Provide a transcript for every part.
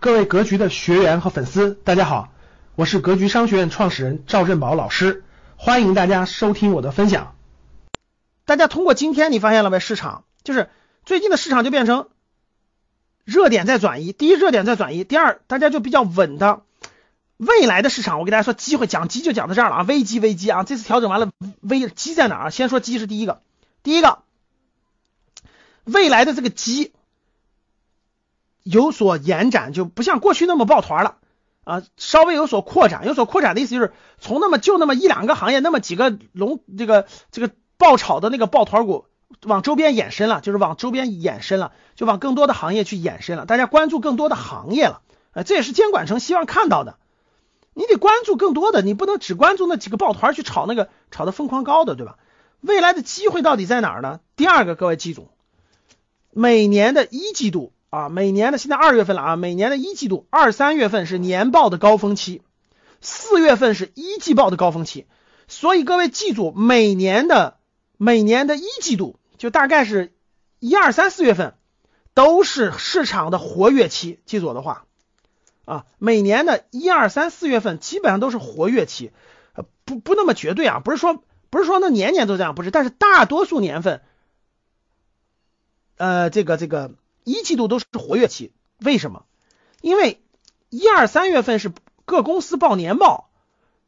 各位格局的学员和粉丝，大家好，我是格局商学院创始人赵振宝老师，欢迎大家收听我的分享。大家通过今天你发现了没？市场就是最近的市场就变成热点在转移，第一热点在转移，第二大家就比较稳的。未来的市场，我给大家说机会，讲机就讲到这儿了啊，危机危机啊，这次调整完了，危机在哪儿？先说机是第一个，第一个未来的这个机。有所延展，就不像过去那么抱团了啊，稍微有所扩展。有所扩展的意思就是从那么就那么一两个行业，那么几个龙这个这个爆炒的那个抱团股，往周边延伸了，就是往周边延伸了，就往更多的行业去延伸了。大家关注更多的行业了，啊，这也是监管层希望看到的。你得关注更多的，你不能只关注那几个抱团去炒那个炒的疯狂高的，对吧？未来的机会到底在哪儿呢？第二个，各位记住，每年的一季度。啊，每年的现在二月份了啊，每年的一季度二三月份是年报的高峰期，四月份是一季报的高峰期，所以各位记住，每年的每年的一季度就大概是一二三四月份都是市场的活跃期，记住我的话啊，每年的一二三四月份基本上都是活跃期，不不那么绝对啊，不是说不是说那年年都这样，不是，但是大多数年份，呃，这个这个。一季度都是活跃期，为什么？因为一二三月份是各公司报年报，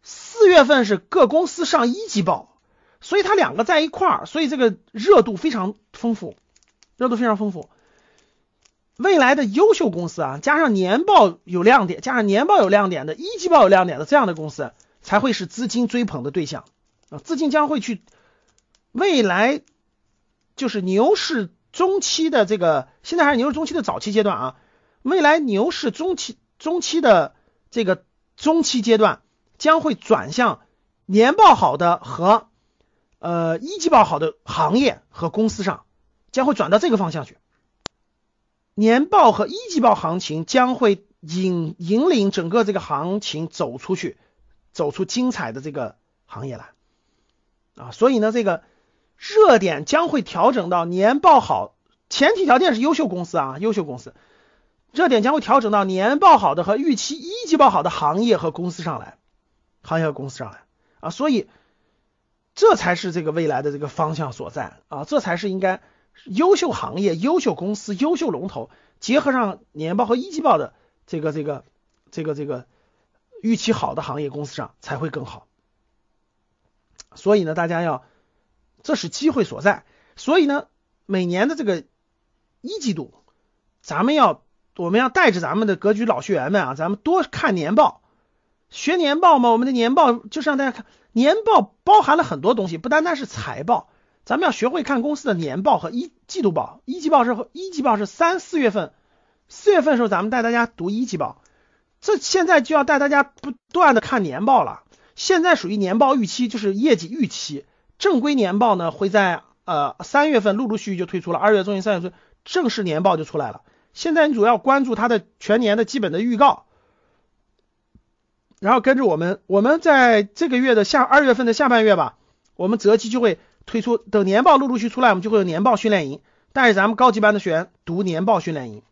四月份是各公司上一季报，所以它两个在一块儿，所以这个热度非常丰富，热度非常丰富。未来的优秀公司啊，加上年报有亮点，加上年报有亮点的，一季报有亮点的这样的公司，才会是资金追捧的对象啊！资金将会去，未来就是牛市。中期的这个，现在还是牛市中期的早期阶段啊，未来牛市中期中期的这个中期阶段将会转向年报好的和呃一季报好的行业和公司上，将会转到这个方向去。年报和一季报行情将会引引领整个这个行情走出去，走出精彩的这个行业来啊，所以呢，这个。热点将会调整到年报好，前提条件是优秀公司啊，优秀公司。热点将会调整到年报好的和预期一季报好的行业和公司上来，行业和公司上来啊，所以这才是这个未来的这个方向所在啊，这才是应该优秀行业、优秀公司、优秀龙头结合上年报和一季报的这个这个这个这个预期好的行业公司上才会更好。所以呢，大家要。这是机会所在，所以呢，每年的这个一季度，咱们要我们要带着咱们的格局老学员们啊，咱们多看年报，学年报嘛。我们的年报就是让大家看年报，包含了很多东西，不单单是财报，咱们要学会看公司的年报和一季度报。一季报是一季报是三四月份，四月份的时候咱们带大家读一季报，这现在就要带大家不断的看年报了。现在属于年报预期，就是业绩预期。正规年报呢会在呃三月份陆陆续续就推出了，二月中旬、三月份正式年报就出来了。现在你主要关注它的全年的基本的预告，然后跟着我们，我们在这个月的下二月份的下半月吧，我们择机就会推出，等年报陆陆续出来，我们就会有年报训练营，带着咱们高级班的学员读年报训练营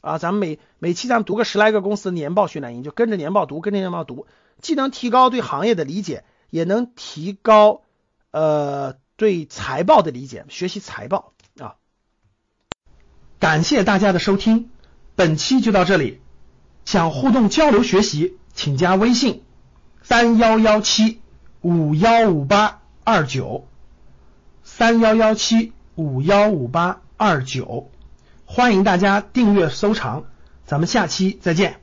啊，咱们每每期咱们读个十来个公司的年报训练营，就跟着年报读，跟着年报读，既能提高对行业的理解，也能提高。呃，对财报的理解，学习财报啊。感谢大家的收听，本期就到这里。想互动交流学习，请加微信三幺幺七五幺五八二九三幺幺七五幺五八二九，欢迎大家订阅收藏，咱们下期再见。